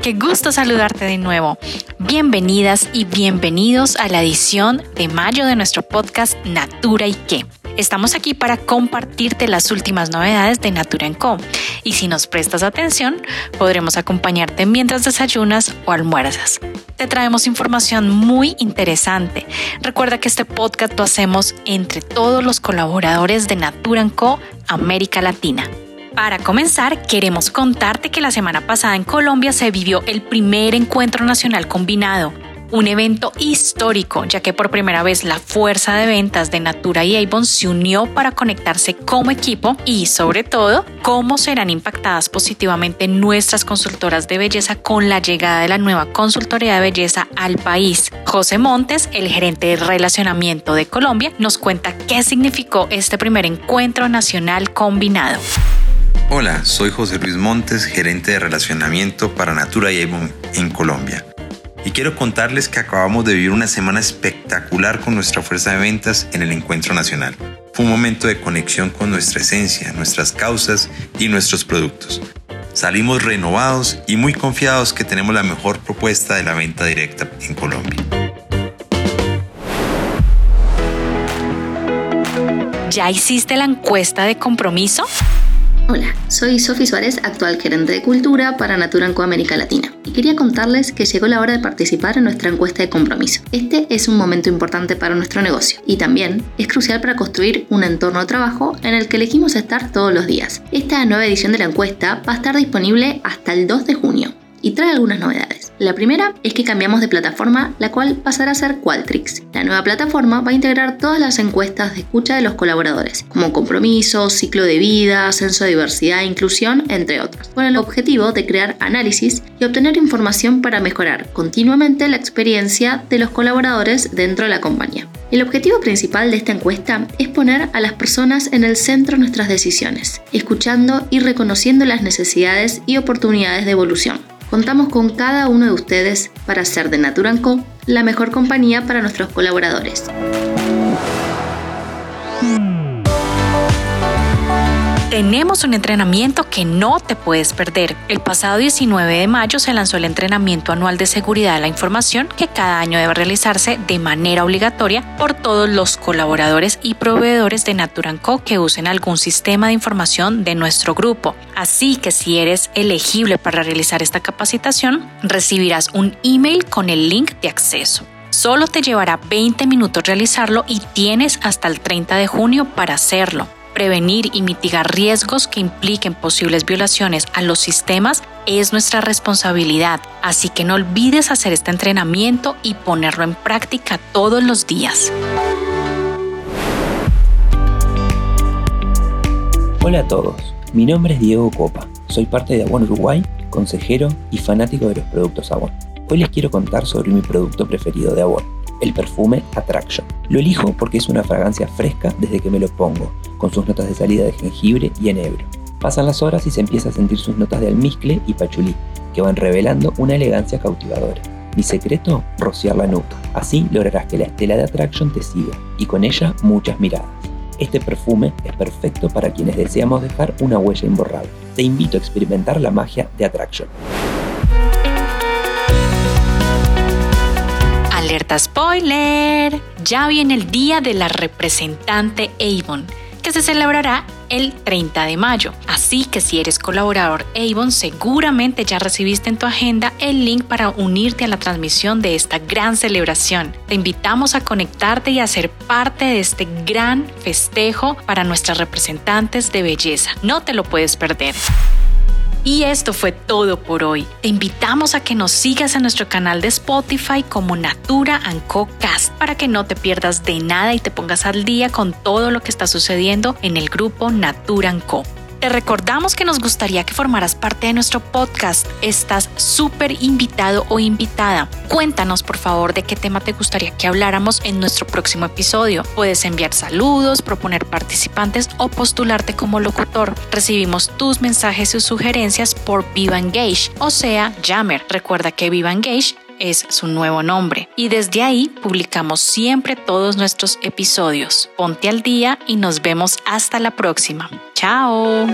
qué gusto saludarte de nuevo. Bienvenidas y bienvenidos a la edición de mayo de nuestro podcast Natura y qué. Estamos aquí para compartirte las últimas novedades de Natura Co. Y si nos prestas atención, podremos acompañarte mientras desayunas o almuerzas. Te traemos información muy interesante. Recuerda que este podcast lo hacemos entre todos los colaboradores de Natura Co. América Latina. Para comenzar, queremos contarte que la semana pasada en Colombia se vivió el primer encuentro nacional combinado, un evento histórico, ya que por primera vez la fuerza de ventas de Natura y Avon se unió para conectarse como equipo y, sobre todo, cómo serán impactadas positivamente nuestras consultoras de belleza con la llegada de la nueva consultoría de belleza al país. José Montes, el gerente de relacionamiento de Colombia, nos cuenta qué significó este primer encuentro nacional combinado. Hola, soy José Luis Montes, gerente de relacionamiento para Natura y Avon en Colombia. Y quiero contarles que acabamos de vivir una semana espectacular con nuestra fuerza de ventas en el encuentro nacional. Fue un momento de conexión con nuestra esencia, nuestras causas y nuestros productos. Salimos renovados y muy confiados que tenemos la mejor propuesta de la venta directa en Colombia. ¿Ya hiciste la encuesta de compromiso? Hola, soy Sofi Suárez, actual gerente de cultura para Naturanco América Latina. Y quería contarles que llegó la hora de participar en nuestra encuesta de compromiso. Este es un momento importante para nuestro negocio y también es crucial para construir un entorno de trabajo en el que elegimos estar todos los días. Esta nueva edición de la encuesta va a estar disponible hasta el 2 de junio y trae algunas novedades. La primera es que cambiamos de plataforma, la cual pasará a ser Qualtrics. La nueva plataforma va a integrar todas las encuestas de escucha de los colaboradores, como compromiso, ciclo de vida, censo de diversidad e inclusión, entre otros, con el objetivo de crear análisis y obtener información para mejorar continuamente la experiencia de los colaboradores dentro de la compañía. El objetivo principal de esta encuesta es poner a las personas en el centro de nuestras decisiones, escuchando y reconociendo las necesidades y oportunidades de evolución. Contamos con cada uno de ustedes para hacer de Naturanco la mejor compañía para nuestros colaboradores. Tenemos un entrenamiento que no te puedes perder. El pasado 19 de mayo se lanzó el entrenamiento anual de seguridad de la información que cada año debe realizarse de manera obligatoria por todos los colaboradores y proveedores de Naturanco que usen algún sistema de información de nuestro grupo. Así que si eres elegible para realizar esta capacitación, recibirás un email con el link de acceso. Solo te llevará 20 minutos realizarlo y tienes hasta el 30 de junio para hacerlo prevenir y mitigar riesgos que impliquen posibles violaciones a los sistemas es nuestra responsabilidad, así que no olvides hacer este entrenamiento y ponerlo en práctica todos los días. Hola a todos, mi nombre es Diego Copa, soy parte de Avon Uruguay, consejero y fanático de los productos Avon. Hoy les quiero contar sobre mi producto preferido de Avon, el perfume Attraction. Lo elijo porque es una fragancia fresca desde que me lo pongo, con sus notas de salida de jengibre y enebro. Pasan las horas y se empieza a sentir sus notas de almizcle y pachulí, que van revelando una elegancia cautivadora. Mi secreto, rociar la nuca. Así lograrás que la estela de Attraction te siga, y con ella muchas miradas. Este perfume es perfecto para quienes deseamos dejar una huella imborrable. Te invito a experimentar la magia de Attraction. Spoiler. Ya viene el día de la representante Avon, que se celebrará el 30 de mayo. Así que si eres colaborador Avon, seguramente ya recibiste en tu agenda el link para unirte a la transmisión de esta gran celebración. Te invitamos a conectarte y a ser parte de este gran festejo para nuestras representantes de belleza. No te lo puedes perder. Y esto fue todo por hoy. Te invitamos a que nos sigas en nuestro canal de Spotify como Natura Co Cast para que no te pierdas de nada y te pongas al día con todo lo que está sucediendo en el grupo Natura Co. Te recordamos que nos gustaría que formaras parte de nuestro podcast. Estás súper invitado o invitada. Cuéntanos por favor de qué tema te gustaría que habláramos en nuestro próximo episodio. Puedes enviar saludos, proponer participantes o postularte como locutor. Recibimos tus mensajes y sugerencias por Viva Engage, o sea, Jammer. Recuerda que Viva Engage es su nuevo nombre. Y desde ahí publicamos siempre todos nuestros episodios. Ponte al día y nos vemos hasta la próxima. Chao.